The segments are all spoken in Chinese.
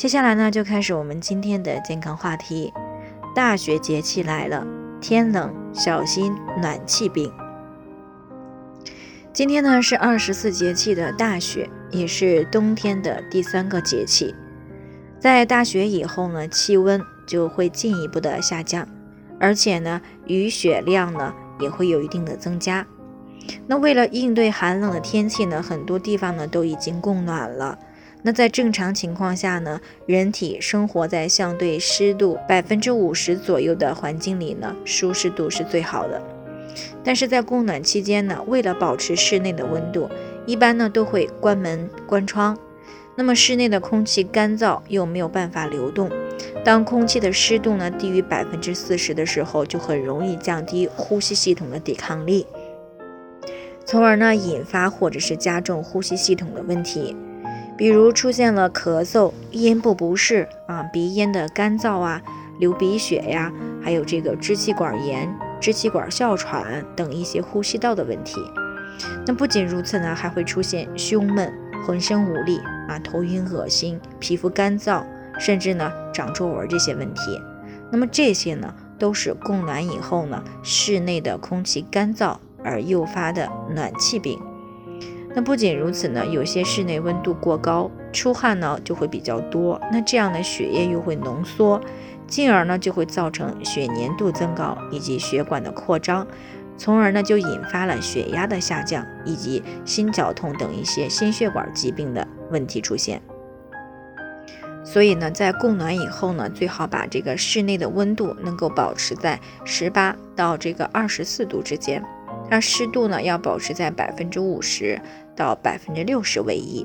接下来呢，就开始我们今天的健康话题。大雪节气来了，天冷小心暖气病。今天呢是二十四节气的大雪，也是冬天的第三个节气。在大雪以后呢，气温就会进一步的下降，而且呢，雨雪量呢也会有一定的增加。那为了应对寒冷的天气呢，很多地方呢都已经供暖了。那在正常情况下呢，人体生活在相对湿度百分之五十左右的环境里呢，舒适度是最好的。但是在供暖期间呢，为了保持室内的温度，一般呢都会关门关窗。那么室内的空气干燥又没有办法流动，当空气的湿度呢低于百分之四十的时候，就很容易降低呼吸系统的抵抗力，从而呢引发或者是加重呼吸系统的问题。比如出现了咳嗽、咽部不适啊、鼻咽的干燥啊、流鼻血呀，还有这个支气管炎、支气管哮喘等一些呼吸道的问题。那不仅如此呢，还会出现胸闷、浑身无力啊、头晕、恶心、皮肤干燥，甚至呢长皱纹这些问题。那么这些呢，都是供暖以后呢，室内的空气干燥而诱发的暖气病。那不仅如此呢，有些室内温度过高，出汗呢就会比较多，那这样的血液又会浓缩，进而呢就会造成血粘度增高以及血管的扩张，从而呢就引发了血压的下降以及心绞痛等一些心血管疾病的问题出现。所以呢，在供暖以后呢，最好把这个室内的温度能够保持在十八到这个二十四度之间。那湿度呢，要保持在百分之五十到百分之六十为宜。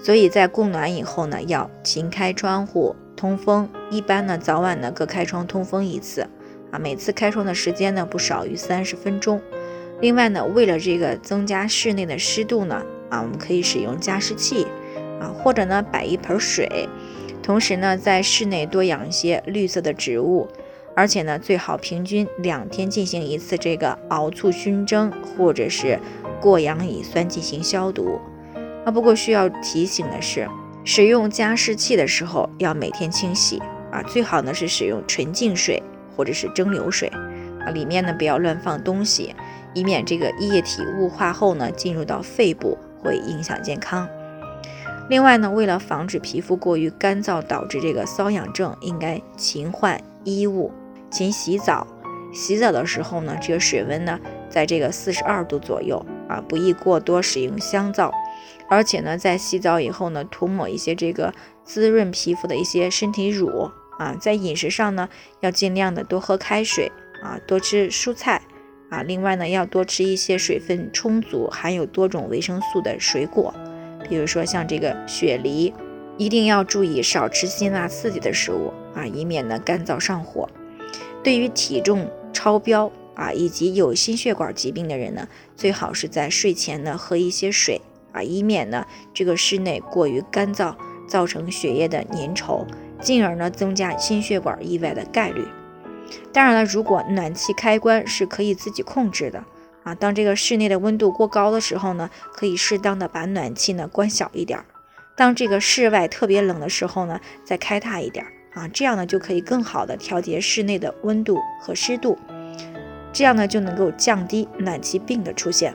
所以在供暖以后呢，要勤开窗户通风，一般呢早晚呢各开窗通风一次啊，每次开窗的时间呢不少于三十分钟。另外呢，为了这个增加室内的湿度呢，啊，我们可以使用加湿器啊，或者呢摆一盆水，同时呢在室内多养一些绿色的植物。而且呢，最好平均两天进行一次这个熬醋熏蒸，或者是过氧乙酸进行消毒。啊，不过需要提醒的是，使用加湿器的时候要每天清洗啊，最好呢是使用纯净水或者是蒸馏水啊，里面呢不要乱放东西，以免这个液体雾化后呢进入到肺部会影响健康。另外呢，为了防止皮肤过于干燥导致这个瘙痒症，应该勤换衣物。勤洗澡，洗澡的时候呢，这个水温呢，在这个四十二度左右啊，不宜过多使用香皂，而且呢，在洗澡以后呢，涂抹一些这个滋润皮肤的一些身体乳啊，在饮食上呢，要尽量的多喝开水啊，多吃蔬菜啊，另外呢，要多吃一些水分充足、含有多种维生素的水果，比如说像这个雪梨，一定要注意少吃辛辣刺激的食物啊，以免呢干燥上火。对于体重超标啊，以及有心血管疾病的人呢，最好是在睡前呢喝一些水啊，以免呢这个室内过于干燥，造成血液的粘稠，进而呢增加心血管意外的概率。当然了，如果暖气开关是可以自己控制的啊，当这个室内的温度过高的时候呢，可以适当的把暖气呢关小一点；当这个室外特别冷的时候呢，再开大一点。啊，这样呢就可以更好的调节室内的温度和湿度，这样呢就能够降低暖气病的出现。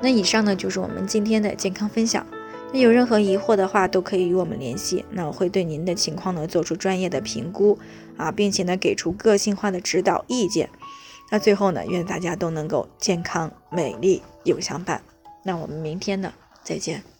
那以上呢就是我们今天的健康分享。那有任何疑惑的话，都可以与我们联系。那我会对您的情况呢做出专业的评估啊，并且呢给出个性化的指导意见。那最后呢，愿大家都能够健康美丽有相伴。那我们明天呢再见。